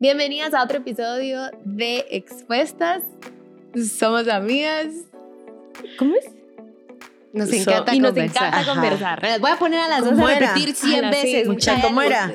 Bienvenidas a otro episodio de Expuestas. Somos amigas. ¿Cómo es? Nos So- encanta y nos conversar. encanta Ajá. conversar. Las Voy a poner a las dos ¿Cómo a repetir 100 Ala, sí, veces. mucha- Mucha- ¿Cómo era?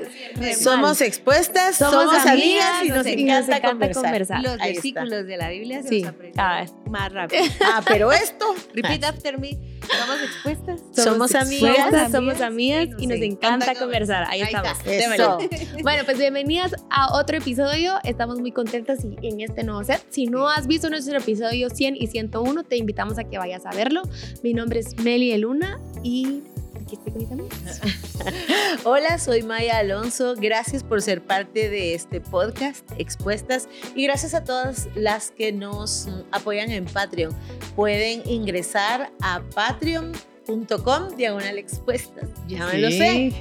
Somos expuestas, Somos somos, amigas y nos, y encanta, conversar. conversar. Los Ahí está. versículos de la Biblia se Sí. los aprenden Ah. más rápido. Ah, pero esto. Repeat after me. Somos expuestas. Somos amigas. expuestas, Amigas, somos amigas y nos encanta encanta conversar. Ahí, Ahí estamos. Eso. Bueno, pues bienvenidas a otro episodio. Estamos muy contentas y- en este nuevo set. Si no has visto nuestro episodio 100 y 101, te invitamos a que vayas a verlo. Mi nombre es Meli de Luna y mis amigas. Hola, soy Maya Alonso. Gracias por ser parte de este podcast, Expuestas. Y gracias a todas las que nos apoyan en Patreon. Pueden ingresar a patreon.com diagonal expuestas. Ya me lo sé.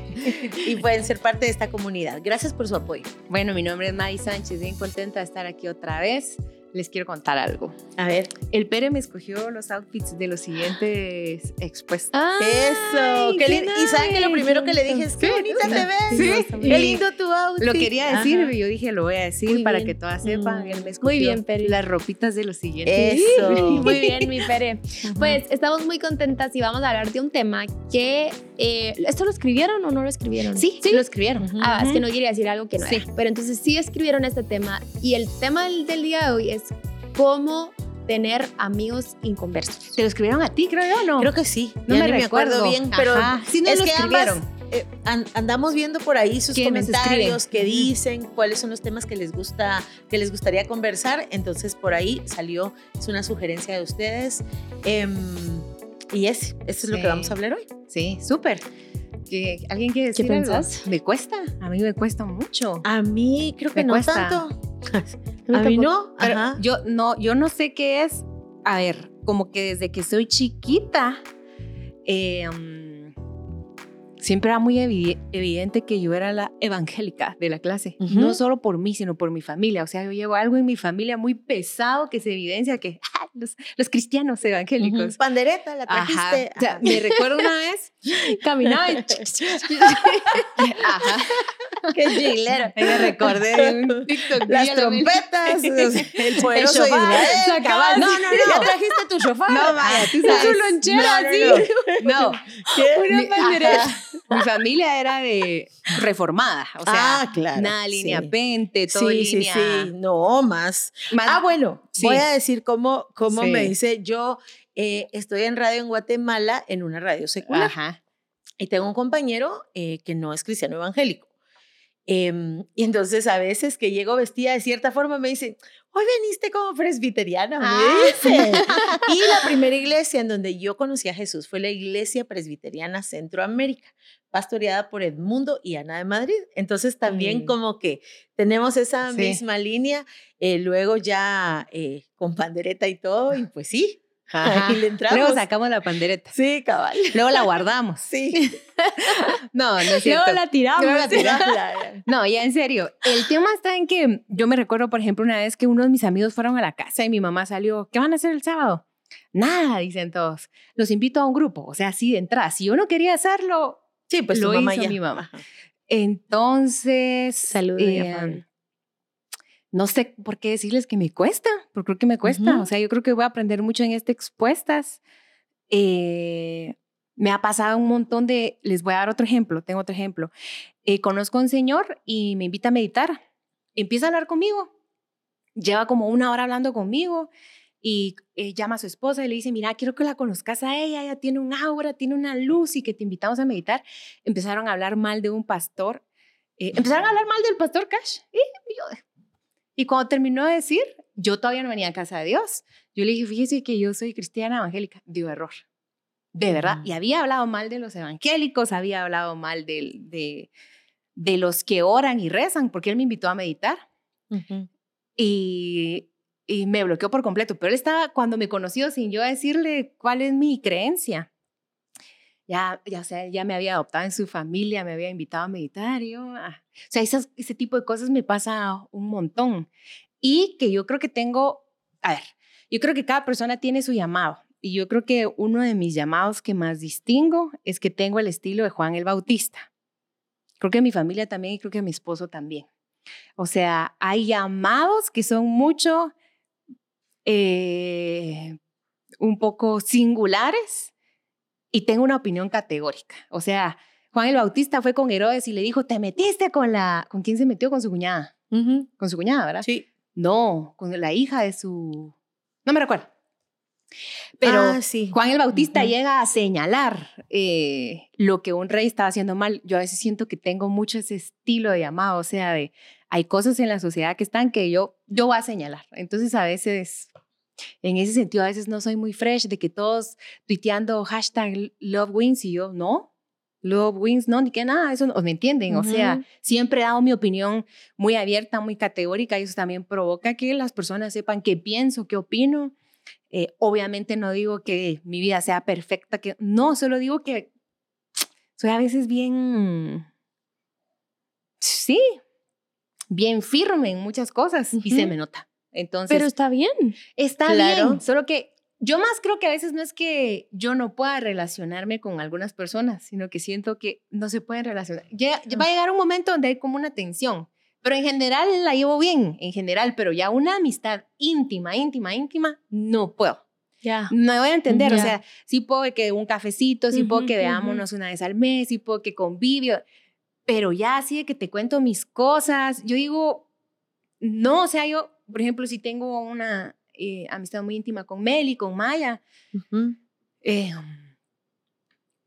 Y pueden ser parte de esta comunidad. Gracias por su apoyo. Bueno, mi nombre es May Sánchez, bien contenta de estar aquí otra vez. Les quiero contar algo. A ver. El Pere me escogió los outfits de los siguientes expuestos. Eso. Qué lindo. Y saben que lo primero que le dije es, qué Sí, bonita te ves. Sí. Qué lindo tu outfit. Lo quería decir, Ajá. y yo dije, lo voy a decir Muy para bien. que todas sepan. Mm. Él me escogió bien, Peri. las ropitas de los siguientes. Eso. Muy bien, mi Pere. Pues estamos muy contentas y vamos a hablar de un tema que... eh, ¿Esto lo escribieron o no lo escribieron? Sí, sí, lo escribieron. Ah, es que no quería decir algo que no Sí. era. Pero entonces sí escribieron este tema y el tema del, del día de hoy es cómo tener amigos inconversos. Te lo escribieron a ti, creo yo, ¿no? Creo que sí. No Ya me recuerdo. bien, pero. Sí, no es lo que escribieron. ambas eh, an- andamos viendo por ahí sus ¿Quiénes comentarios, qué dicen, cuáles son los temas que les gusta, que les gustaría conversar. Entonces por ahí salió, es una sugerencia de ustedes. Em, y es, eso es lo Sí. que vamos a hablar hoy. Sí, súper. ¿Que ¿Alguien quiere decir algo? pensás? Me cuesta. A mí me cuesta mucho. A mí creo que Me no cuesta. tanto. A mí no. Pero Ajá. yo no, yo no sé qué es. A ver, como que desde que soy chiquita, eh, siempre era muy evi- evidente que yo era la evangélica de la clase. No solo por mí, sino por mi familia. O sea, yo llevo algo en mi familia muy pesado que se evidencia que ah, los, los cristianos evangélicos. Pandereta, la Ajá. trajiste. O sea, Ajá. me recuerdo una vez, caminaba y... Ajá. Qué chilero. Me recordé de un TikTok. Las trompetas, el poderoso Israel, cabal. No, no, no. ¿Ya trajiste tu shofar? No, vaya, tú Ah, sabes. tu lonchera, No, no, así. No, mi, pandereta. Mi familia era de reformada, o sea, ah, claro. nada línea sí. pente, todo Sí, sí, línea. sí. No, más. más- Ah, bueno, Sí. voy a decir cómo, cómo Sí. me dice. Yo eh, estoy en radio en Guatemala, en una radio secular. Ajá. Y tengo un compañero eh, que no es cristiano evangélico. Em, y entonces a veces que llego vestida de cierta forma me dicen, hoy veniste como presbiteriana, me Ah. dicen. Y la primera iglesia en donde yo conocí a Jesús fue la iglesia presbiteriana Centroamérica, pastoreada por Edmundo y Ana de Madrid. Entonces también Mm. como que tenemos esa Sí. misma línea, eh, luego ya eh, con pandereta y todo, y pues sí, Ajá. ahí le entramos. Luego sacamos la pandereta. Sí, cabal. Luego la guardamos. Sí. No, no es cierto. Luego la tiramos. Luego la tiramos. No, ya en serio. El tema está en que yo me recuerdo, por ejemplo, una vez que unos de mis amigos fueron a la casa y mi mamá salió, ¿qué van a hacer el sábado? Nada, dicen todos. Los invito a un grupo, o sea, así de entrada. Si yo no quería hacerlo, Sí, pues Lo mamá hizo ya. mi mamá. Ajá. entonces... Saludos, eh, Fabio. No sé por qué decirles que me cuesta, porque creo que me cuesta. O sea, yo creo que voy a aprender mucho en este expuestas. Eh, me ha pasado un montón de, les voy a dar otro ejemplo, tengo otro ejemplo. Eh, conozco a un señor y me invita a meditar. Empieza a hablar conmigo. Lleva como una hora hablando conmigo y eh, llama a su esposa y le dice, mira, quiero que la conozcas a ella, ella tiene un aura, tiene una luz y que te invitamos a meditar. Empezaron a hablar mal de un pastor. eh, empezaron a hablar mal del pastor Cash. Y yo, y cuando terminó de decir, yo todavía no venía a casa de Dios. Yo le dije, fíjese que yo soy cristiana evangélica. Dio error. De verdad. Mm. Y había hablado mal de los evangélicos, había hablado mal de, de los que oran y rezan, porque él me invitó a meditar. Y, y me bloqueó por completo. Pero él estaba, cuando me conoció, sin yo decirle cuál es mi creencia, ya, ya, o sea, ya me había adoptado en su familia, me había invitado a meditar. Yo, ah, o sea, esas- ese tipo de cosas me pasa un montón. Y que yo creo que tengo, a ver, yo creo que cada persona tiene su llamado. Y yo creo que uno de mis llamados que más distingo es que tengo el estilo de Juan el Bautista. Creo que mi familia también y creo que mi esposo también. O sea, hay llamados que son mucho, eh, un poco singulares y tengo una opinión categórica. O sea, Juan el Bautista fue con Herodes y le dijo, te metiste con la... ¿Con quién se metió? Con su cuñada. Con su cuñada, ¿verdad? Sí. No, con la hija de su... No me recuerdo. Pero Ah, sí. Juan el Bautista llega a señalar eh, lo que un rey estaba haciendo mal. Yo a veces siento que tengo mucho ese estilo de llamado, o sea, de hay cosas en la sociedad que están que yo, yo voy a señalar. Entonces a veces, en ese sentido, a veces no soy muy fresh de que todos tuiteando hashtag love wins y yo, no, love wins, no, ni que nada, eso no, ¿me entienden? O sea, siempre he dado mi opinión muy abierta, muy categórica y eso también provoca que las personas sepan qué pienso, qué opino. Eh, obviamente no digo que mi vida sea perfecta, que no, solo digo que soy a veces bien, sí, bien firme en muchas cosas y se me nota. Entonces, Pero está bien. está claro. bien, solo que yo más creo que a veces no es que yo no pueda relacionarme con algunas personas, sino que siento que no se pueden relacionar. Ya, ya va a llegar un momento donde hay como una tensión, pero en general la llevo bien, en general, pero ya una amistad íntima, íntima, íntima, no puedo. Ya. No voy a entender, o Ya. sea, sí puedo que un cafecito, sí puedo Ujú, que ujú. veámonos una vez al mes, sí puedo que convivio, pero ya así de que te cuento mis cosas, yo digo, no, o sea, yo, por ejemplo, si tengo una eh, amistad muy íntima con Meli, con Maya, Ujú. eh,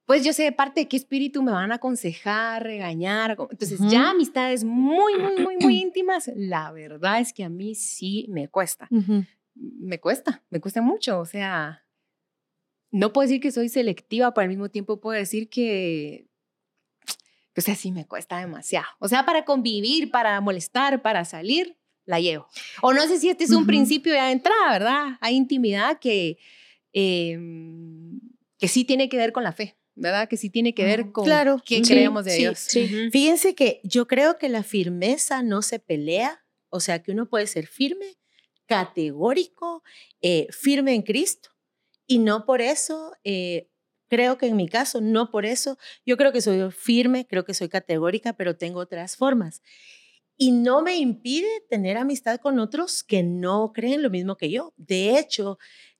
pues yo sé de parte de qué espíritu me van a aconsejar, regañar. Entonces, Ujú. ya amistades muy, muy, muy, muy íntimas, la verdad es que a mí sí me cuesta Ujú. me cuesta, me cuesta mucho. O sea, no puedo decir que soy selectiva, pero al mismo tiempo puedo decir que, o sea, sí me cuesta demasiado. O sea, para convivir, para molestar, para salir, la llevo. O no sé si este es un Ujú. principio ya de entrada, ¿verdad? Hay intimidad que, em, que sí tiene que ver con la fe, ¿verdad? Que sí tiene que ver con claro, qué sí, creemos de sí, Dios. sí. Ujú. Fíjense que yo creo que la firmeza no se pelea, o sea que uno puede ser firme, categórico, eh, firme en Cristo. Y no por eso, eh, creo que en mi caso, no por eso, yo creo que soy firme, creo que soy categórica, pero tengo otras formas. Y no me impide tener amistad con otros que no creen lo mismo que yo. De hecho,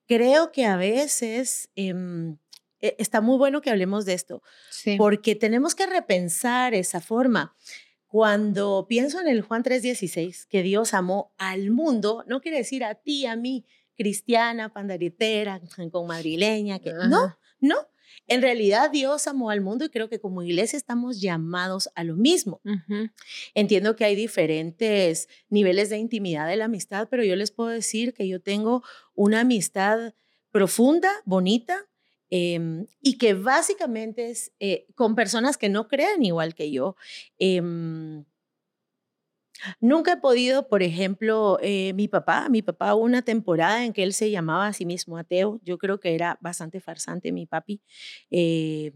creo que a veces eh, está muy bueno que hablemos de esto, Sí. porque tenemos que repensar esa forma. Cuando pienso en el Juan 3:16, que Dios amó al mundo, no quiere decir a ti, a mí, cristiana, pandaritera, con madrileña, que no, no. En realidad Dios amó al mundo y creo que como iglesia estamos llamados a lo mismo. Entiendo que hay diferentes niveles de intimidad de la amistad, pero yo les puedo decir que yo tengo una amistad profunda, bonita, em, y que básicamente es eh, con personas que no creen igual que yo. Em, Nunca he podido, por ejemplo, eh, mi papá, mi papá una temporada en que él se llamaba a sí mismo ateo. Yo creo que era bastante farsante mi papi. eh,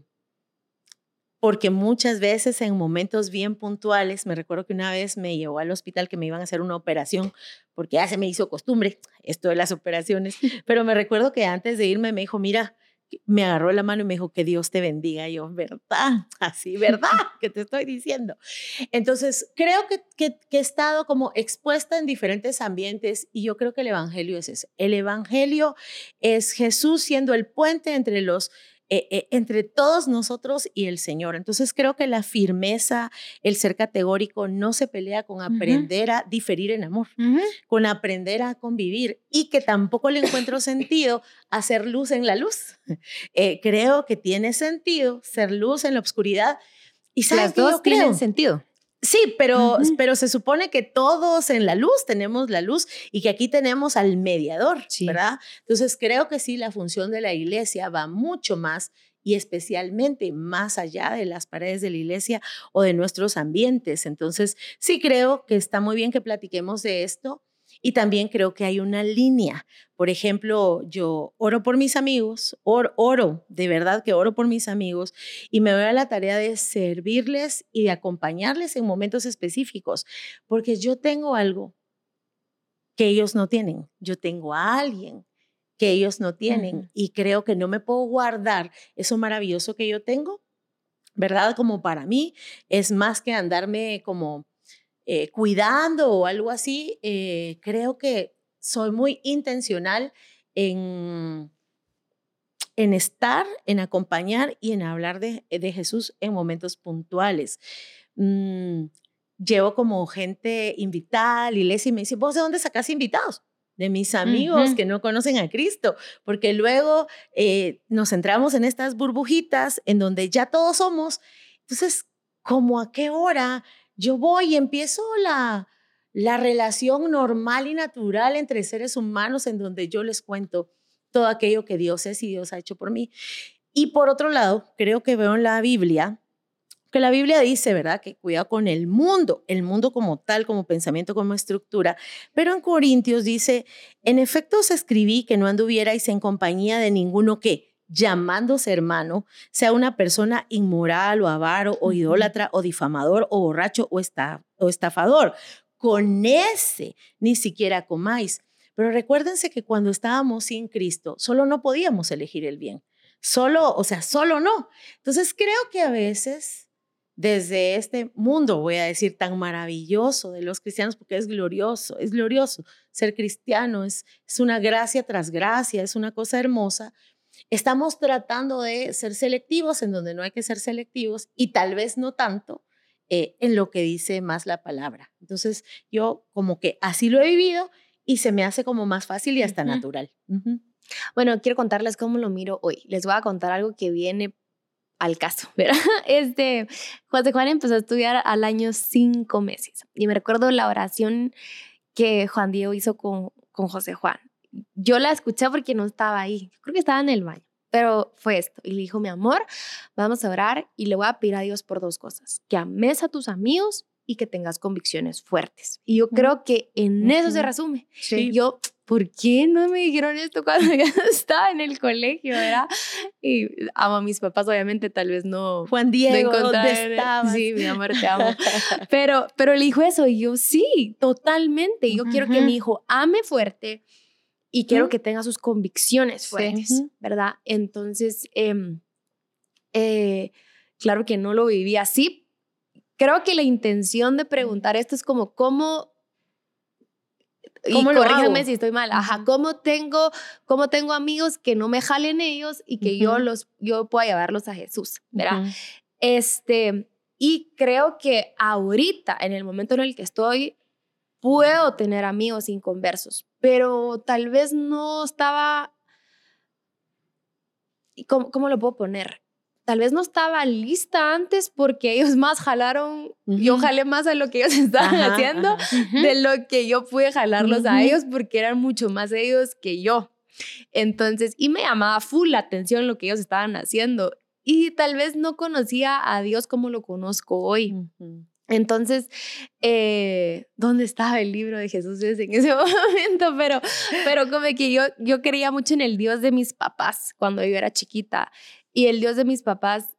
porque muchas veces en momentos bien puntuales, me recuerdo que una vez me llevó al hospital que me iban a hacer una operación, porque ya se me hizo costumbre esto de las operaciones, pero me recuerdo que antes de irme me dijo, mira, me agarró la mano y me dijo, que Dios te bendiga. Y yo, ¿verdad? Así, ¿verdad? que te estoy diciendo. Entonces, creo que, que, que he estado como expuesta en diferentes ambientes y yo creo que el Evangelio es eso. El Evangelio es Jesús siendo el puente entre los eh, eh, entre todos nosotros y el Señor. Entonces creo que la firmeza, el ser categórico, no se pelea con aprender a diferir en amor, con aprender a convivir y que tampoco le encuentro sentido hacer luz en la luz. Eh, creo que tiene sentido ser luz en la oscuridad. Y ¿saben Las qué yo dos tienen creo? sentido. Sí, pero, pero se supone que todos en la luz tenemos la luz y que aquí tenemos al mediador, Sí. ¿verdad? Entonces creo que sí, la función de la iglesia va mucho más y especialmente más allá de las paredes de la iglesia o de nuestros ambientes. Entonces sí creo que está muy bien que platiquemos de esto y también creo que hay una línea. Por ejemplo, yo oro por mis amigos, or- oro, de verdad que oro por mis amigos y me doy a la tarea de servirles y de acompañarles en momentos específicos, porque yo tengo algo que ellos no tienen. Yo tengo a alguien que ellos no tienen y creo que no me puedo guardar eso maravilloso que yo tengo, ¿verdad? Como para mí es más que andarme como eh, cuidando o algo así, eh, creo que soy muy intencional en, en estar, en acompañar y en hablar de, de Jesús en momentos puntuales. Mm, llevo como gente invitada a la iglesia y me dice, ¿vos de dónde sacas invitados? de mis amigos que no conocen a Cristo, porque luego eh, nos entramos en estas burbujitas en donde ya todos somos. Entonces, ¿cómo a qué hora yo voy y empiezo la, la relación normal y natural entre seres humanos en donde yo les cuento todo aquello que Dios es y Dios ha hecho por mí? Y por otro lado, creo que veo en la Biblia que la Biblia dice, ¿verdad? Que cuida con el mundo, el mundo como tal, como pensamiento, como estructura. Pero en Corintios dice, en efecto os escribí que no anduvierais en compañía de ninguno que, llamándose hermano, sea una persona inmoral o avaro o idólatra o difamador o borracho o, o estafador. Con ese ni siquiera comáis. Pero recuérdense que cuando estábamos sin Cristo, solo no podíamos elegir el bien. Solo, o sea, solo no. Entonces creo que a veces desde este mundo, voy a decir, tan maravilloso de los cristianos, porque es glorioso, es glorioso ser cristiano, es, es una gracia tras gracia, es una cosa hermosa. Estamos tratando de ser selectivos en donde no hay que ser selectivos y tal vez no tanto eh, en lo que dice más la palabra. Entonces, yo como que así lo he vivido y se me hace como más fácil y hasta natural. Bueno, quiero contarles cómo lo miro hoy. Les voy a contar algo que viene al caso, ¿verdad? Este, José Juan empezó a estudiar al año cinco meses y me recuerdo la oración que Juan Diego hizo con, con José Juan. Yo la escuché porque no estaba ahí, creo que estaba en el baño, pero fue esto. Y le dijo, mi amor, vamos a orar y le voy a pedir a Dios por dos cosas, que ames a tus amigos y que tengas convicciones fuertes. Y yo creo que en eso se resume. Sí. Yo ¿por qué no me dijeron esto cuando ya estaba en el colegio, verdad? Y amo a mis papás, obviamente, tal vez no. Juan Diego, ¿dónde estabas? Sí, mi amor, te amo. Pero, pero le dijo eso y yo, sí, totalmente. Yo quiero que mi hijo ame fuerte y quiero que tenga sus convicciones fuertes, ¿verdad? Entonces, em, eh, claro que no lo viví así. Creo que la intención de preguntar esto es como, ¿cómo y corrígeme si estoy mal. Ajá, ¿cómo tengo, ¿cómo tengo amigos que no me jalen ellos y que yo los yo pueda llevarlos a Jesús, ¿verdad? Este, y creo que ahorita en el momento en el que estoy puedo tener amigos inconversos, pero tal vez no estaba ¿Cómo, ¿Cómo lo puedo poner? tal vez no estaba lista antes porque ellos más jalaron, yo jalé más a lo que ellos estaban haciendo de lo que yo pude jalarlos a ellos porque eran mucho más ellos que yo. Entonces, y me llamaba full la atención lo que ellos estaban haciendo y tal vez no conocía a Dios como lo conozco hoy. Entonces, eh, ¿dónde estaba el libro de Jesús en ese momento? Pero, pero como que yo, yo creía mucho en el Dios de mis papás cuando yo era chiquita. Y el Dios de mis papás,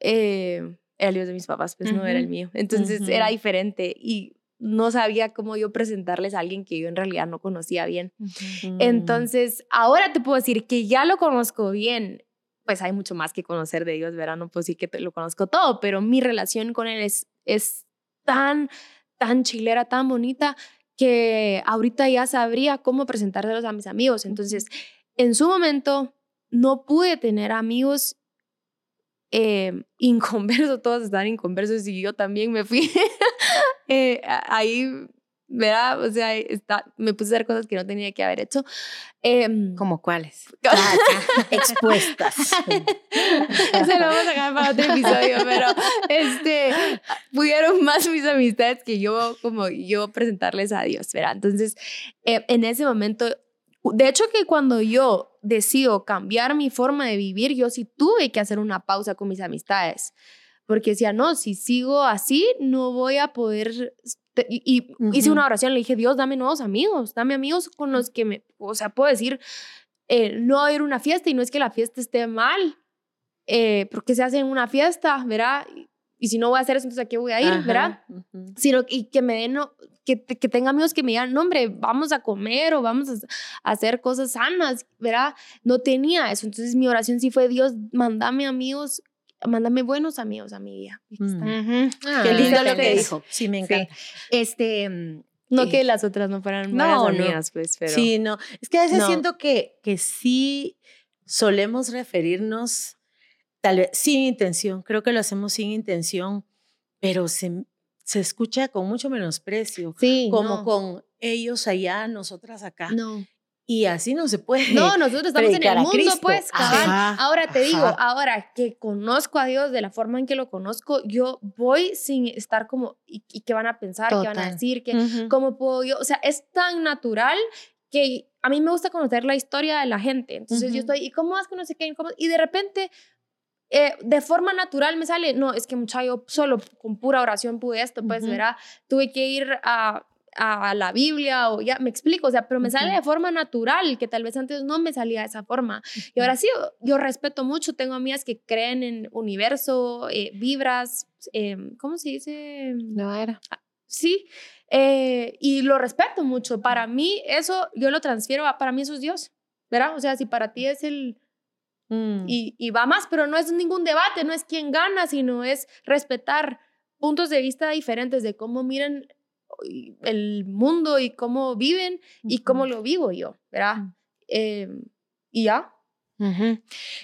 eh, era el Dios de mis papás, pues no era el mío. Entonces era diferente y no sabía cómo yo presentarles a alguien que yo en realidad no conocía bien. Entonces, ahora te puedo decir que ya lo conozco bien. Pues hay mucho más que conocer de Dios, ¿verdad? No puedo decir que lo conozco todo, pero mi relación con Él es, es tan, tan chilera, tan bonita, que ahorita ya sabría cómo presentárselos a mis amigos. Entonces, en su momento, no pude tener amigos eh, inconversos, todos estaban inconversos y yo también me fui eh, ahí, ¿verdad? O sea, está, me puse a hacer cosas que no tenía que haber hecho. Eh, ¿Como cuáles? Expuestas. Eso lo vamos a dejar para otro episodio, pero este, pudieron más mis amistades que yo, como yo presentarles a Dios, ¿verdad? Entonces, eh, en ese momento de hecho que cuando yo decido cambiar mi forma de vivir, yo sí tuve que hacer una pausa con mis amistades, porque decía, no, si sigo así, no voy a poder... Y, hice una oración, le dije, Dios, dame nuevos amigos, dame amigos con los que me, o sea, puedo decir, eh, no ir a una fiesta y no es que la fiesta esté mal, eh, porque se hace en una fiesta, ¿verdad? Y si no voy a hacer eso, entonces a qué voy a ir, ¿verdad? Sino y que me den, que, que tenga amigos que me digan, no, hombre, vamos a comer o vamos a, hacer cosas sanas, ¿verdad? No tenía eso. Entonces mi oración sí fue, Dios, mandame amigos mándame buenos amigos a mi vida. Mm. Ah, Qué lindo lo que dijo. Sí, me Sí. encanta. Este, mm, No eh, que las otras no fueran no, buenas no. amigas, pues, pero... Sí, no. Es que a veces No. siento que, que sí solemos referirnos, tal vez sin intención, creo que lo hacemos sin intención, pero se, se escucha con mucho menosprecio, Sí, como no. con ellos allá, nosotras acá. No. Y así no se puede. No, nosotros estamos en el mundo, pues, cabal. Ahora te digo, ajá. ahora que conozco a Dios de la forma en que lo conozco, yo voy sin estar como, ¿y, y qué van a pensar? ¿Qué van a Total. decir? ¿Qué, Ujú. ¿Cómo puedo yo? O sea, es tan natural que a mí me gusta conocer la historia de la gente. Entonces yo Ujú. estoy, ¿y cómo vas que no sé qué? Y de repente, eh, de forma natural me sale, no, es que muchacho, yo solo con pura oración pude esto, pues, Ujú. verá, tuve que ir a a la Biblia o ya, me explico, o sea, pero me sale de forma natural, que tal vez antes no me salía de esa forma. Y ahora sí, yo respeto mucho, tengo amigas que creen en universo, eh, vibras, eh, ¿cómo se dice? no era. Sí, eh, y lo respeto mucho. Para mí eso, yo lo transfiero, a, para mí eso es Dios, ¿verdad? O sea, si para ti es el... Mm. Y, y va más, pero no es ningún debate, no es quién gana, sino es respetar puntos de vista diferentes de cómo miran el mundo y cómo viven y cómo lo vivo yo, ¿verdad? Mm. Eh, y ya.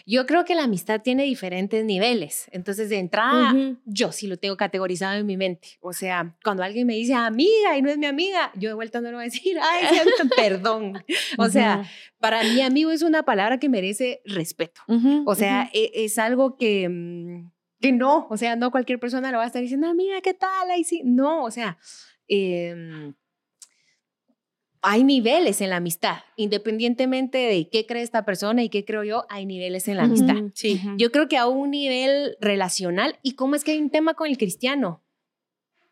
Yo creo que la amistad tiene diferentes niveles. Entonces, de entrada, yo sí lo tengo categorizado en mi mente. O sea, cuando alguien me dice amiga y no es mi amiga, yo de vuelta no le voy a decir, ay, perdón. O sea, para mí amigo es una palabra que merece respeto. O sea, e- es, algo que, mm, que no, o sea, no cualquier persona lo va a estar diciendo, amiga, ¿qué tal? Ahí sí. No, o sea, em, hay niveles en la amistad, independientemente de qué cree esta persona y qué creo yo, hay niveles en la amistad. ujú, sí. Yo creo que a un nivel relacional, ¿y cómo es que hay un tema con el cristiano?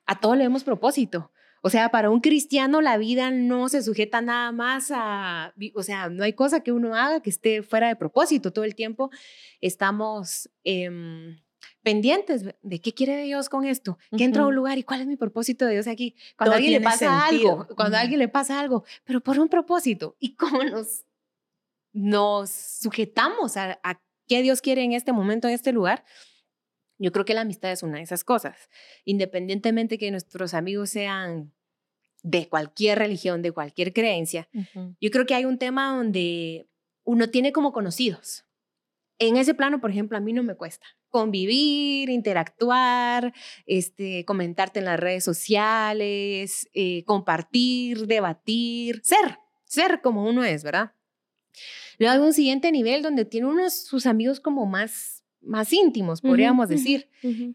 A todo le demos propósito. O sea, para un cristiano la vida no se sujeta nada más a, o sea, no hay cosa que uno haga que esté fuera de propósito. Todo el tiempo estamos em, pendientes de qué quiere Dios con esto, que entra a un lugar y cuál es mi propósito de Dios aquí. Cuando Todo a alguien le pasa sentido. algo, cuando a Ujú. alguien le pasa algo, pero por un propósito. ¿Y cómo nos, nos sujetamos a, a qué Dios quiere en este momento, en este lugar? Yo creo que la amistad es una de esas cosas. Independientemente que nuestros amigos sean de cualquier religión, de cualquier creencia, Ujú. yo creo que hay un tema donde uno tiene como conocidos. En ese plano, por ejemplo, a mí no me cuesta convivir, interactuar, este, comentarte en las redes sociales, eh, compartir, debatir, ser, ser como uno es, ¿verdad? Luego hay un siguiente nivel donde tiene unos sus amigos como más, más íntimos, podríamos decir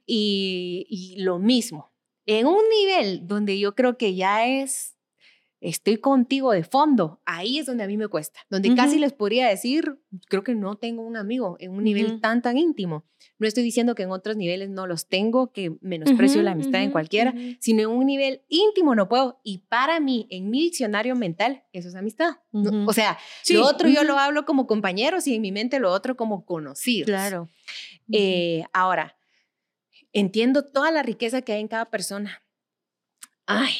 y, y lo mismo. En un nivel donde yo creo que ya es, estoy contigo de fondo, ahí es donde a mí me cuesta, donde casi les podría decir, creo que no tengo un amigo en un nivel tan, tan íntimo. No estoy diciendo que en otros niveles no los tengo, que menosprecio la amistad en cualquiera, sino en un nivel íntimo no puedo. Y para mí, en mi diccionario mental, eso es amistad. No- o sea, Sí, lo otro yo lo hablo como compañeros y en mi mente lo otro como conocidos. Claro. Eh, ahora, entiendo toda la riqueza que hay en cada persona. Ay,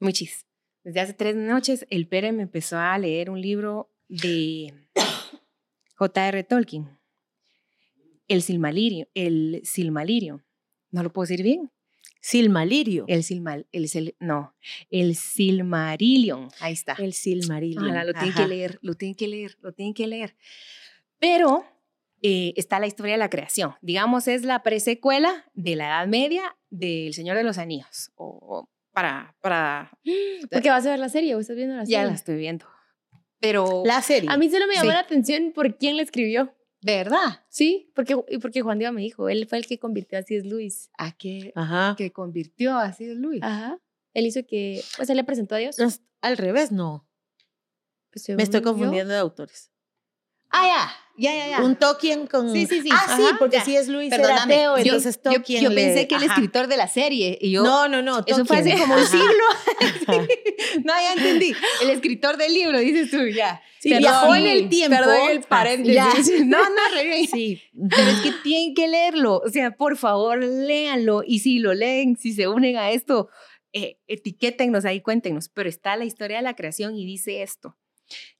muchis. Desde hace tres noches, el Pere me empezó a leer un libro de J.R. Tolkien. El Silmarillion. El Silmarillion. ¿No lo puedo decir bien? Silmalirio. El Silmal... El, Sil- no, el Silmarillion. Ahí está. El Silmarillion. Lo tienen que leer, lo tienen que leer, lo tienen que leer. Pero eh, está la historia de la creación. Digamos, es la presecuela de la Edad Media del Señor de los Anillos. O, o para, para... Porque vas a ver la serie o estás viendo la serie. Ya la estoy viendo. Pero... La serie. A mí solo me llamó Sí. la atención por quién la escribió. ¿De verdad? Sí, porque, y porque Juan Diego me dijo, él fue el que convirtió a C.S. Luis. ¿A qué? Ajá. Que convirtió a C.S. Luis. Ajá. Él hizo que, pues él le presentó a Dios. No, es- al revés, no. Pues, Me estoy yo. confundiendo de autores. Ah, ya, ya, ya, ya. Un Tolkien con... Sí, sí, sí. Ah, sí, Ajá, porque ya. si es Luis era ateo, yo- entonces Tolkien yo le- pensé que el escritor de la serie y yo... No, no, no. Eso fue hace como un siglo. Ajá. no, ya entendí. El escritor del libro, dices tú, ya. Sí, Perdón, viajó en sí, el tiempo. perdón el paréntesis. Ya. No, no, re bien. Sí. Pero es que tienen que leerlo. O sea, por favor, léanlo. Y si lo leen, si se unen a esto, eh, etiquétennos ahí, cuéntenos. Pero está la historia de la creación y dice esto.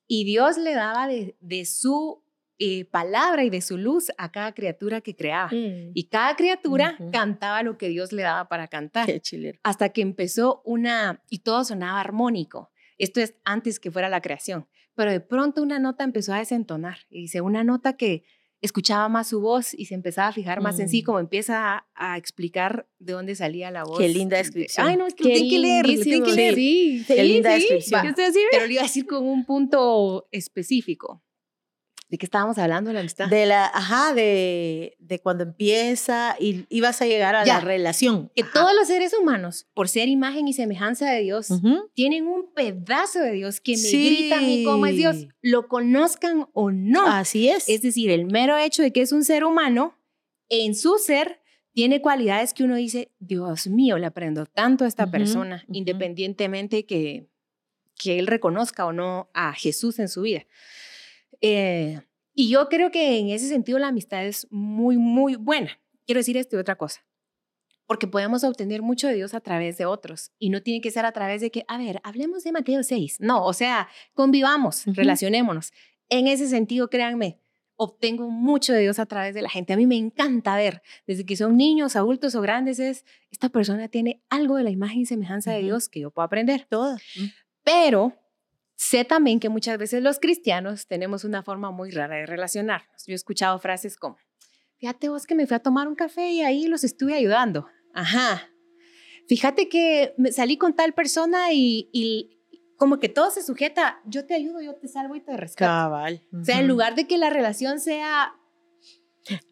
Y Dios le daba de, de su eh, palabra y de su luz a cada criatura que creaba. Mm. Y cada criatura Ujú. cantaba lo que Dios le daba para cantar. Qué chilero. Hasta que empezó una, y todo sonaba armónico. Esto es antes que fuera la creación. Pero de pronto una nota empezó a desentonar. Y dice, una nota que escuchaba más su voz y se empezaba a fijar más en sí, Mm. como empieza a, a explicar de dónde salía la voz. Qué linda de- descripción. Ay, no, es que lo tienen que leer, lo tienen que leer. Sí, Qué sí, linda sí. descripción. Yo estoy así, Pero lo iba a decir con un punto específico. ¿De qué estábamos hablando? La amistad. De la, ajá, de, de cuando empieza y, y vas a llegar a Ya. la relación. que Ajá. todos los seres humanos, por ser imagen y semejanza de Dios, tienen un pedazo de Dios que me Sí. grita a mí cómo es Dios, lo conozcan o no. Así es. Es decir, el mero hecho de que es un ser humano, en su ser, tiene cualidades que uno dice, Dios mío, le aprendo tanto a esta persona, independientemente que, que él reconozca o no a Jesús en su vida. Eh, y yo creo que en ese sentido la amistad es muy, muy buena. Quiero decir esto y otra cosa. Porque podemos obtener mucho de Dios a través de otros. Y no tiene que ser a través de que, a ver, hablemos de Mateo 6. No, o sea, convivamos, relacionémonos. En ese sentido, créanme, obtengo mucho de Dios a través de la gente. A mí me encanta ver, desde que son niños, adultos o grandes, es, esta persona tiene algo de la imagen y semejanza de. Dios que yo puedo aprender. Toda. Pero sé también que muchas veces los cristianos tenemos una forma muy rara de relacionarnos. Yo he escuchado frases como, fíjate vos que me fui a tomar un café y ahí los estuve ayudando. Ajá. Fíjate que me salí con tal persona y, y como que todo se sujeta, yo te ayudo, yo te salvo y te rescato. Cabal. O sea, en lugar de que la relación sea,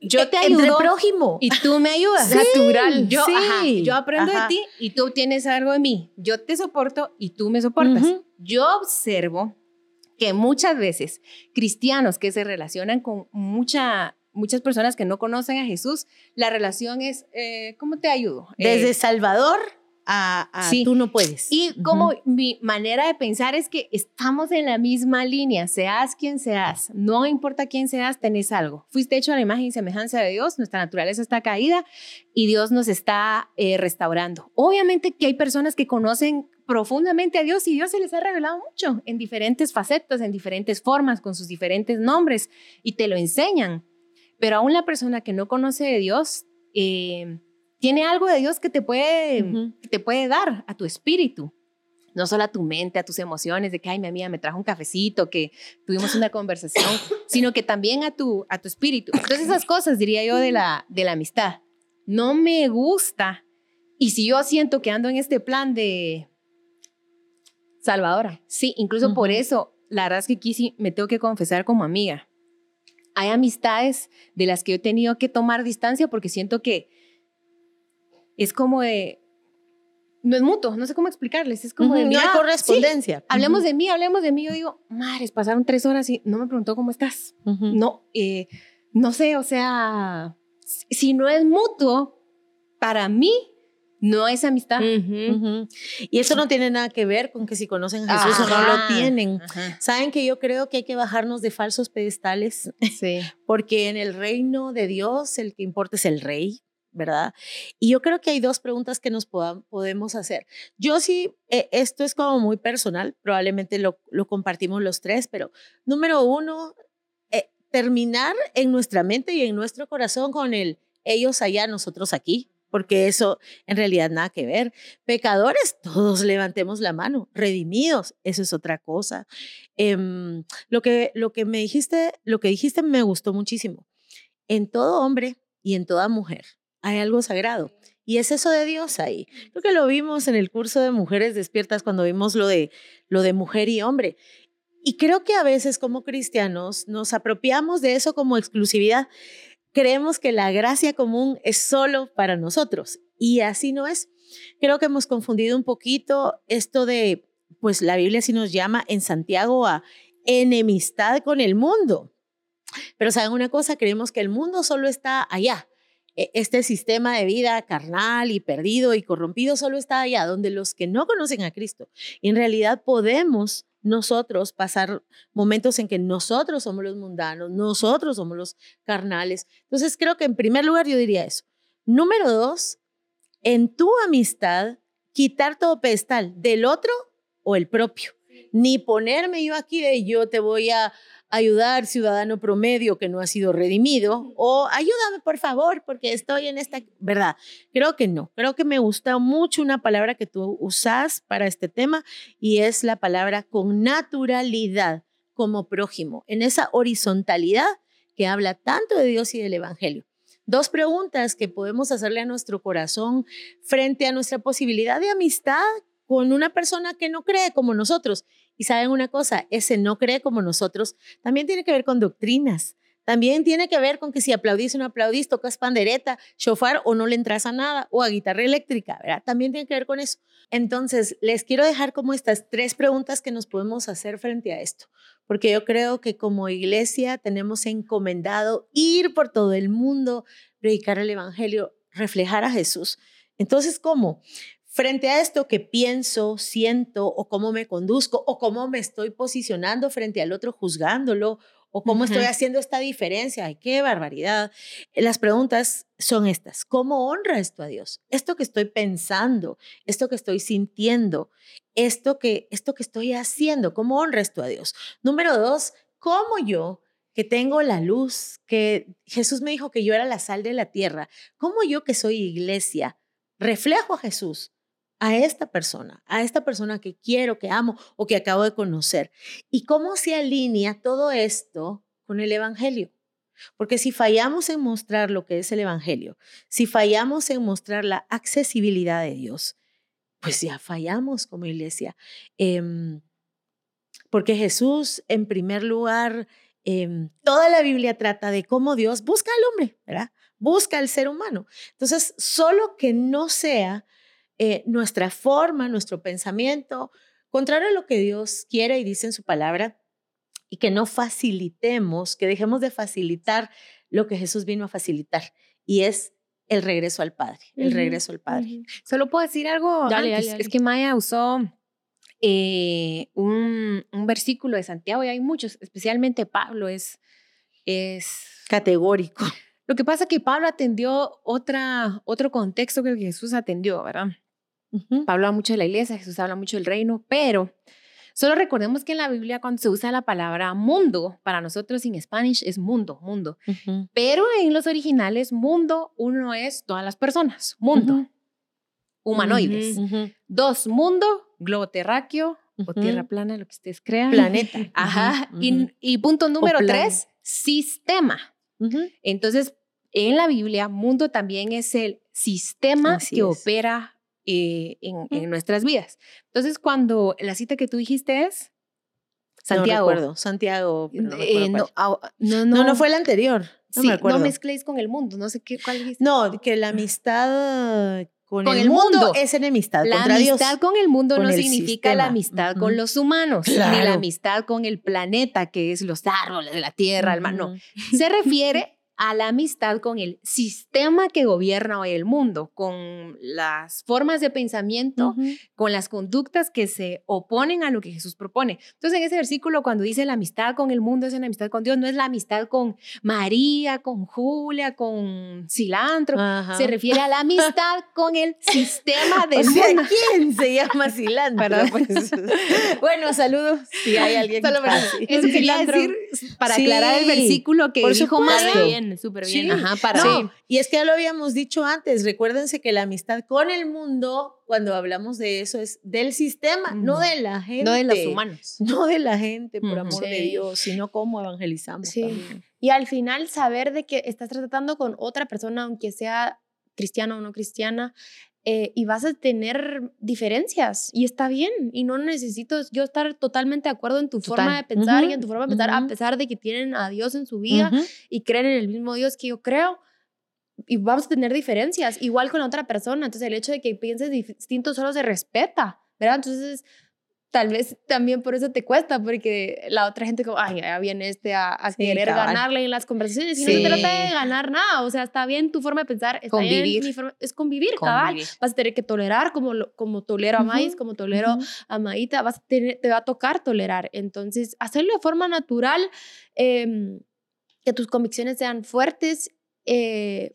yo te E- Entre ayudo prójimo. y tú me ayudas. Natural. Yo, Sí, ajá, yo aprendo ajá. de ti y tú tienes algo de mí. Yo te soporto y tú me soportas. Ujú. Yo observo que muchas veces cristianos que se relacionan con mucha, muchas personas que no conocen a Jesús, la relación es, eh, ¿cómo te ayudo? Eh, Desde Salvador a, a sí. tú no puedes. y como mi manera de pensar es que estamos en la misma línea, seas quien seas, no importa quién seas, tenés algo. Fuiste hecho a la imagen y semejanza de Dios, nuestra naturaleza está caída y Dios nos está eh, restaurando. Obviamente que hay personas que conocen profundamente a Dios y Dios se les ha revelado mucho en diferentes facetas, en diferentes formas, con sus diferentes nombres y te lo enseñan. Pero aún la persona que no conoce de Dios eh, tiene algo de Dios que te puede, que te puede dar a tu espíritu. No solo a tu mente, a tus emociones, de que, ay, mi amiga me trajo un cafecito, que tuvimos una conversación, sino que también a tu, a tu espíritu. Entonces, esas cosas, diría yo, de la, de la amistad. No me gusta. Y si yo siento que ando en este plan de salvadora, sí, incluso por eso, la verdad es que aquí sí me tengo que confesar como amiga. Hay amistades de las que yo he tenido que tomar distancia porque siento que es como de... No es mutuo, no sé cómo explicarles. Es como de... no hay sí, correspondencia. hablemos de mí, hablemos de mí. Yo digo, madres, pasaron tres horas y no me preguntó cómo estás. No, eh, no sé, o sea, si- no es mutuo, para mí no es amistad. Y eso no tiene nada que ver con que si conocen a Jesús o no lo tienen. ajá, Saben que yo creo que hay que bajarnos de falsos pedestales Sí. porque en el reino de Dios el que importa es el rey, ¿verdad? Y yo creo que hay dos preguntas que nos poda- podemos hacer. Yo sí, eh, esto es como muy personal, probablemente lo, lo compartimos los tres, pero número uno, eh, terminar en nuestra mente y en nuestro corazón con el ellos allá, nosotros aquí. Porque eso en realidad nada que ver. Pecadores, todos levantemos la mano. Redimidos, eso es otra cosa. Em, lo, que, lo que me dijiste, lo que dijiste me gustó muchísimo. En todo hombre y en toda mujer hay algo sagrado. Y es eso de Dios ahí. Creo que lo vimos en el curso de Mujeres Despiertas cuando vimos lo de, lo de mujer y hombre. Y creo que a veces como cristianos nos apropiamos de eso como exclusividad. Creemos que la gracia común es solo para nosotros. Y así no es. Creo que hemos confundido un poquito esto de, pues la Biblia sí nos llama en Santiago a enemistad con el mundo. Pero saben una cosa, creemos que el mundo solo está allá. E- Este sistema de vida carnal y perdido y corrompido solo está allá, donde los que no conocen a Cristo, y en realidad podemos nosotros pasar momentos en que nosotros somos los mundanos, nosotros somos los carnales. Entonces creo que en primer lugar yo diría eso. Número dos, en tu amistad, quitar todo pedestal del otro o el propio. Ni ponerme yo aquí de yo te voy a, ayudar ciudadano promedio que no ha sido redimido o ayúdame por favor porque estoy en esta, ¿verdad? Creo que no. Creo que me gusta mucho una palabra que tú usas para este tema y es la palabra con naturalidad como prójimo, en esa horizontalidad que habla tanto de Dios y del Evangelio. Dos preguntas que podemos hacerle a nuestro corazón frente a nuestra posibilidad de amistad con una persona que no cree como nosotros. Y saben una cosa, ese no cree como nosotros también tiene que ver con doctrinas. También tiene que ver con que si aplaudís o no aplaudís, tocas pandereta, shofar o no le entras a nada, o a guitarra eléctrica, ¿verdad? También tiene que ver con eso. Entonces, les quiero dejar como estas tres preguntas que nos podemos hacer frente a esto, porque yo creo que como iglesia tenemos encomendado ir por todo el mundo, predicar el Evangelio, reflejar a Jesús. Entonces, ¿cómo? Frente a esto que pienso, siento o cómo me conduzco o cómo me estoy posicionando frente al otro juzgándolo o cómo estoy haciendo esta diferencia. ¡Ay, qué barbaridad! Las preguntas son estas. ¿Cómo honra esto a Dios? Esto que estoy pensando, esto que estoy sintiendo, esto que, esto que estoy haciendo, ¿cómo honra esto a Dios? Número dos, ¿cómo yo que tengo la luz, que Jesús me dijo que yo era la sal de la tierra, ¿cómo yo que soy iglesia reflejo a Jesús? A esta persona, a esta persona que quiero, que amo o que acabo de conocer. ¿Y cómo se alinea todo esto con el Evangelio? Porque si fallamos en mostrar lo que es el Evangelio, si fallamos en mostrar la accesibilidad de Dios, pues ya fallamos como iglesia. Em, porque Jesús, en primer lugar, em, toda la Biblia trata de cómo Dios busca al hombre, ¿verdad? Busca al ser humano. Entonces, solo que no sea eh, nuestra forma, nuestro pensamiento, contrario a lo que Dios quiere y dice en su palabra, y que no facilitemos, que dejemos de facilitar lo que Jesús vino a facilitar, y es el regreso al Padre, el regreso al Padre. Solo puedo decir algo Es que Maya usó eh, un, un, versículo de Santiago, y hay muchos, especialmente Pablo es, es categórico. Lo que pasa es que Pablo atendió otra, otro contexto que Jesús atendió, ¿verdad? Pablo habla mucho de la iglesia, Jesús habla mucho del reino, pero solo recordemos que en la Biblia cuando se usa la palabra mundo, para nosotros en Spanish es mundo, mundo. Pero en los originales mundo, uno es todas las personas, mundo. Humanoides. Dos, mundo, globo terráqueo o tierra plana, lo que ustedes crean. Planeta. Ajá. Y, punto número tres, sistema. Entonces, en la Biblia, mundo también es el sistema que opera eh, en, nuestras vidas. Entonces, cuando la cita que tú dijiste es Santiago. No Santiago. Eh, no, no, no, fue el anterior. No me acuerdo. No mezcléis con el mundo, no sé qué, cuál dijiste. No, que la amistad con, el, mundo, es enemistad la contra Dios. Amistad con el mundo no significa la amistad con los humanos, ni la amistad con el planeta, que es los árboles de la tierra, el mar. No, se refiere a la amistad con el sistema que gobierna hoy el mundo, con las formas de pensamiento, con las conductas que se oponen a lo que Jesús propone. Entonces, en ese versículo, cuando dice la amistad con el mundo es una amistad con Dios, no es la amistad con María, con Julia, con cilantro, se refiere a la amistad con el sistema del o mundo. ¿Quién se llama cilantro? Pues, bueno, saludos si hay alguien. Solo para, eso quería decir para aclarar el versículo que dijo María súper bien. Ajá, para. Y es que ya lo habíamos dicho antes, recuérdense que la amistad con el mundo, cuando hablamos de eso, es del sistema, no de la gente. No de los humanos. No de la gente, por amor de Dios, sino cómo evangelizamos. Sí. Y al final saber de que estás tratando con otra persona, aunque sea cristiana o no cristiana, eh, y vas a tener diferencias y está bien y no necesito yo estar totalmente de acuerdo en tu forma de pensar y en tu forma de pensar a pesar de que tienen a Dios en su vida y creen en el mismo Dios que yo creo y vamos a tener diferencias igual con la otra persona. Entonces el hecho de que pienses distinto solo se respeta ¿verdad? Entonces, tal vez también por eso te cuesta, porque la otra gente como, ay, ya viene este a, querer ganarle en las conversaciones y no se trata de ganar nada, o sea, está bien tu forma de pensar, está convivir. bien es convivir, cabal. Vas a tener que tolerar como, como tolero a Maíz, como tolero a Maíta, vas a tener, te va a tocar tolerar. Entonces, hacerlo de forma natural, em, que tus convicciones sean fuertes, eh,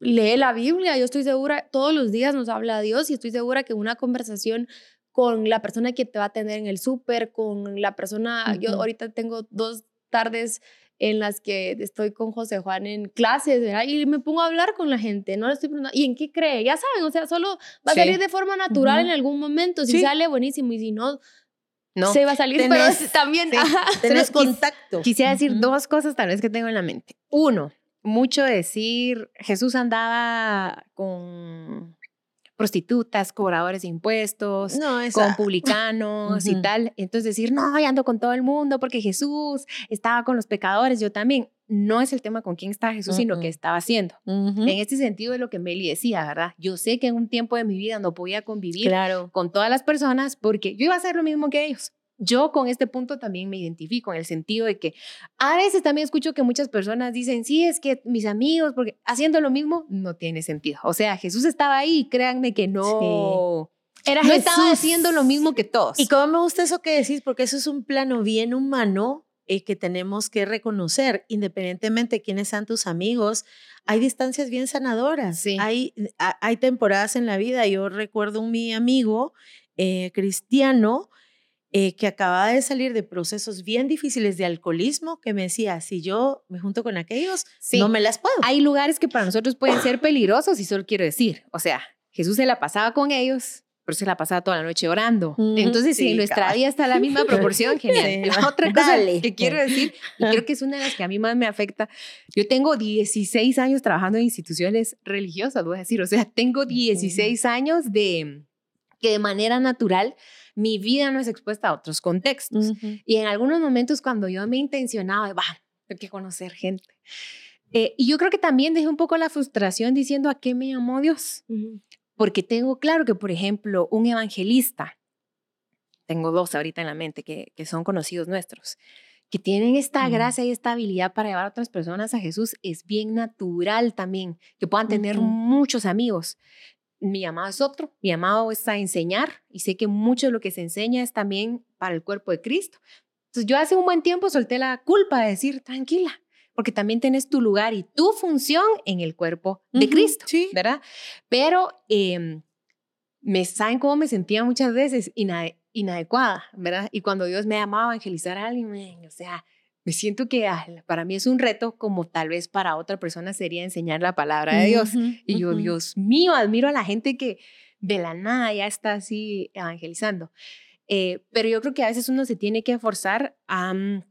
lee la Biblia, yo estoy segura, todos los días nos habla Dios y estoy segura que una conversación con la persona que te va a atender en el súper, con la persona, yo ahorita tengo dos tardes en las que estoy con José Juan en clases, ¿verdad? Y me pongo a hablar con la gente, no le estoy preguntando, ¿y en qué cree? Ya saben, o sea, solo va a Sí. salir de forma natural en algún momento, si Sí. sale buenísimo y si no, No. se va a salir, pero también, sí. ajá, Tenés quis- contacto. Quisiera decir dos cosas tal vez que tengo en la mente. Uno, mucho decir, Jesús andaba con prostitutas, cobradores de impuestos, No, con publicanos y Ujú. tal. Entonces decir, no, yo ando con todo el mundo porque Jesús estaba con los pecadores, yo también. No es el tema con quién estaba Jesús, sino Mm, qué mm. estaba haciendo. En este sentido es lo que Meli decía, ¿verdad? Yo sé que en un tiempo de mi vida no podía convivir Claro. con todas las personas porque yo iba a hacer lo mismo que ellos. Yo con este punto también me identifico en el sentido de que a veces también escucho que muchas personas dicen, sí, es que mis amigos, porque haciendo lo mismo no tiene sentido. O sea, Jesús estaba ahí, y créanme que no, era no Jesús. estaba haciendo lo mismo que todos. Y cómo me gusta eso que decís, porque eso es un plano bien humano eh, que tenemos que reconocer, independientemente de quiénes sean tus amigos. Hay distancias bien sanadoras. Sí. Hay, a- hay temporadas en la vida. Yo recuerdo un mi amigo eh, cristiano eh, que acababa de salir de procesos bien difíciles de alcoholismo, que me decía, si yo me junto con aquellos, Sí. no me las puedo. Hay lugares que para nosotros pueden ser peligrosos y solo quiero decir, o sea, Jesús se la pasaba con ellos, pero se la pasaba toda la noche orando. Entonces, si sí, en nuestra vida está la misma proporción, genial. La otra cosa dale. que quiero decir, y creo que es una de las que a mí más me afecta, yo tengo 16 años trabajando en instituciones religiosas, voy a decir, o sea, tengo 16 años de que de manera natural mi vida no es expuesta a otros contextos. Y en algunos momentos cuando yo me intencionaba, va, hay que conocer gente. Eh, y yo creo que también dejé un poco la frustración diciendo a qué me llamó Dios. Porque tengo claro que, por ejemplo, un evangelista, tengo dos ahorita en la mente que, que son conocidos nuestros, que tienen esta gracia y esta habilidad para llevar a otras personas a Jesús, es bien natural también, que puedan tener muchos amigos. Mi llamado es otro, mi llamado es a enseñar y sé que mucho de lo que se enseña es también para el cuerpo de Cristo. Entonces yo hace un buen tiempo solté la culpa de decir, tranquila, porque también tienes tu lugar y tu función en el cuerpo de Cristo, sí. ¿verdad? Pero em, me saben cómo me sentía muchas veces Inade- inadecuada, ¿verdad? Y cuando Dios me llamaba a evangelizar a alguien, man, o sea, me siento que ah, para mí es un reto como tal vez para otra persona sería enseñar la palabra de Dios. Y yo. Dios mío, admiro a la gente que de la nada ya está así evangelizando. Eh, pero yo creo que a veces uno se tiene que forzar a, mm,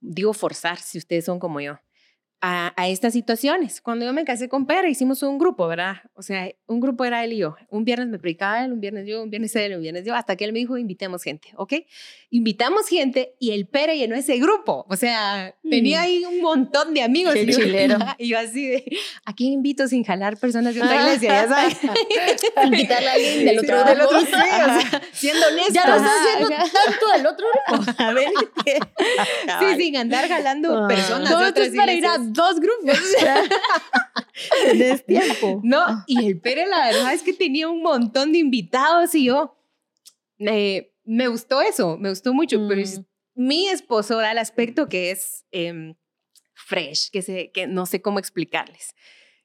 digo forzar, si ustedes son como yo, a, a estas situaciones. Cuando yo me casé con Pera, hicimos un grupo, ¿verdad? O sea, un grupo era él y yo. Un viernes me predicaba él, un viernes yo, un viernes él, un viernes yo, hasta que él me dijo, invitemos gente, ¿ok? Invitamos gente y el Pere llenó ese grupo. O sea, tenía Mm. ahí un montón de amigos. Qué y, yo, chilero. y yo así de, ¿a quién invito sin jalar personas de otra iglesia? Ya sabes. Sin quitarle a alguien del Sí, otro del grupo. otro, sí, o sea, siendo honesto. Ya no estás haciendo tanto del otro grupo. A ver. ¿qué? Sí, sin andar jalando Ah. personas de Todo esto otras es para ir a dos grupos. Tenés tiempo. No, y el Pere la verdad es que tenía un montón de invitados y yo eh, me gustó eso, me gustó mucho, pero es- Mm. mi esposo da el aspecto que es em, fresh, que, se, que no sé cómo explicarles.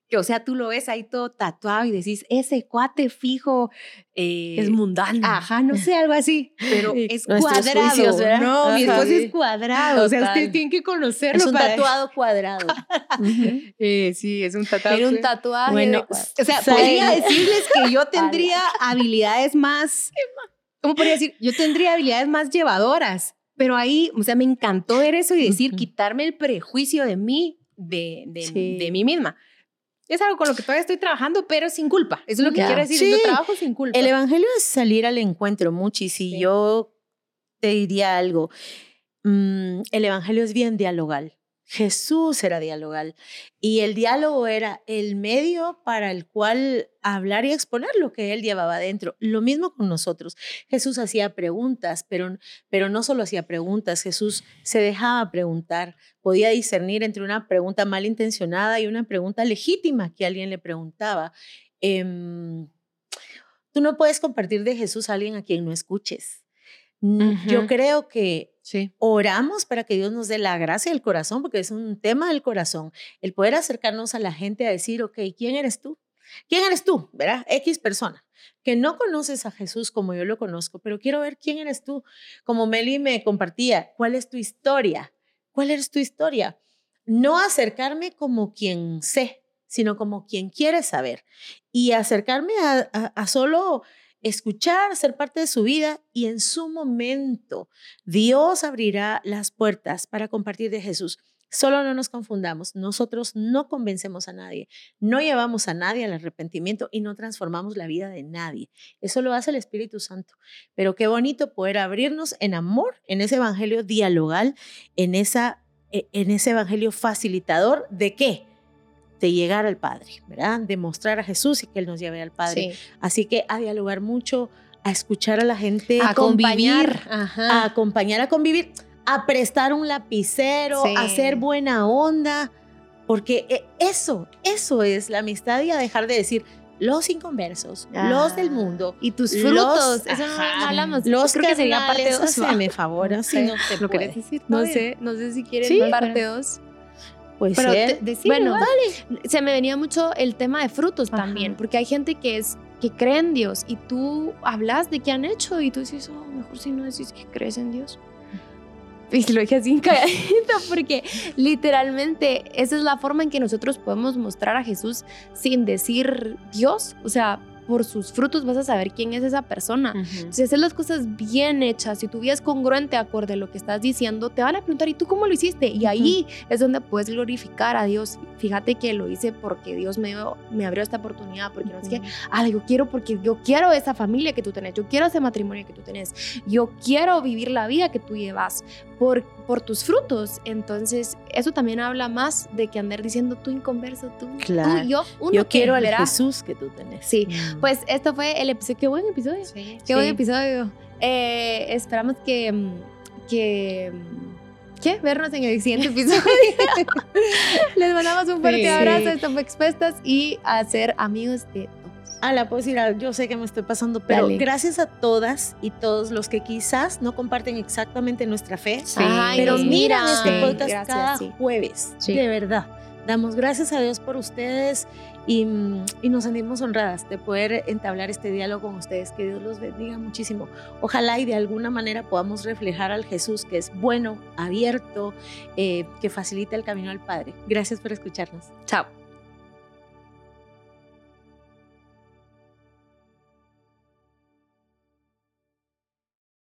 Que, o sea, tú lo ves ahí todo tatuado y decís, ese cuate fijo. eh, Es mundano. Ajá, no sé, algo así, pero es cuadrado. juicios, no, mi esposo es cuadrado. O sea, Total. ustedes tienen que conocerlo. Es un para- tatuado cuadrado. Eh, sí, es un tatuado. Tiene un tatuaje. Bueno. O sea, podría decirles que yo tendría habilidades más, ¿cómo podría decir? Yo tendría habilidades más llevadoras, pero ahí, o sea, me encantó ver eso y decir, quitarme el prejuicio de mí, de, de, Sí. de mí misma. Es algo con lo que todavía estoy trabajando, pero sin culpa. Eso es lo que quiero decir. Sí. Yo trabajo sin culpa. El evangelio es salir al encuentro, mucho. Y si Sí. yo te diría algo, mm, el evangelio es bien dialogal. Jesús era dialogal y el diálogo era el medio para el cual hablar y exponer lo que él llevaba dentro. Lo mismo con nosotros. Jesús hacía preguntas, pero, pero no solo hacía preguntas, Jesús se dejaba preguntar, podía discernir entre una pregunta malintencionada y una pregunta legítima que alguien le preguntaba. Em, tú no puedes compartir de Jesús a alguien a quien no escuches. Yo creo que sí. oramos para que Dios nos dé la gracia del corazón, porque es un tema del corazón, el poder acercarnos a la gente a decir, ok, ¿quién eres tú? ¿Quién eres tú? ¿Verdad? X persona, que no conoces a Jesús como yo lo conozco, pero quiero ver quién eres tú. Como Meli me compartía, ¿cuál es tu historia? ¿cuál es tu historia? No acercarme como quien sé, sino como quien quiere saber. Y acercarme a, solo escuchar, ser parte de su vida y en su momento Dios abrirá las puertas para compartir de Jesús. Solo no nos confundamos, nosotros no convencemos a nadie, no llevamos a nadie al arrepentimiento y no transformamos la vida de nadie. Eso lo hace el Espíritu Santo. Pero qué bonito poder abrirnos en amor, en ese evangelio dialogal, en, esa, e, en ese evangelio facilitador de qué? De llegar al Padre, ¿verdad? De mostrar a Jesús y que Él nos lleve al Padre. Así que a dialogar mucho, a escuchar a la gente, a convivir, a acompañar a convivir a prestar un lapicero, a hacer buena onda, porque eh, eso, eso es la amistad y a dejar de decir los inconversos, los del ah, mundo. Y tus frutos, eso no, hablamos. Los creo que sería parte 2. me favor, no si no te ¿Lo quieres decir? No sé, no sé si quieren parte 2. Pues Pero bueno, vale. se me venía mucho el tema de frutos también, porque hay gente que es que cree en Dios y tú hablas de qué han hecho y tú dices, oh, mejor si no decís que crees en Dios. Y lo dije así calladito porque literalmente esa es la forma en que nosotros podemos mostrar a Jesús sin decir Dios. O sea, por sus frutos vas a saber quién es esa persona. Si haces las cosas bien hechas, si tu vida es congruente acorde a lo que estás diciendo, te van a preguntar, ¿y tú cómo lo hiciste? Y ahí es donde puedes glorificar a Dios. Fíjate que lo hice porque Dios me, me abrió esta oportunidad, porque no es que, ah, yo quiero porque yo quiero esa familia que tú tenés, yo quiero ese matrimonio que tú tenés, yo quiero vivir la vida que tú llevas por, por tus frutos. Entonces, eso también habla más de que andar diciendo tú inconverso, tú, claro. tú yo, uno yo quiero al Jesús que tú tenés. Sí, mm. pues esto fue el episodio, qué buen episodio, sí, qué buen episodio. Eh, esperamos que, que ¿Qué? Vernos en el siguiente episodio. Les mandamos un fuerte abrazo. Esto fue Expuestas y a ser amigos de a la posibilidad, yo sé que me estoy pasando, pero gracias a todas y todos los que quizás no comparten exactamente nuestra fe, pero miran este podcast cada jueves, de verdad. Damos gracias a Dios por ustedes y, y, nos sentimos honradas de poder entablar este diálogo con ustedes. Que Dios los bendiga muchísimo. Ojalá y de alguna manera podamos reflejar al Jesús que es bueno, abierto, eh, que facilita el camino al Padre. Gracias por escucharnos. Chao.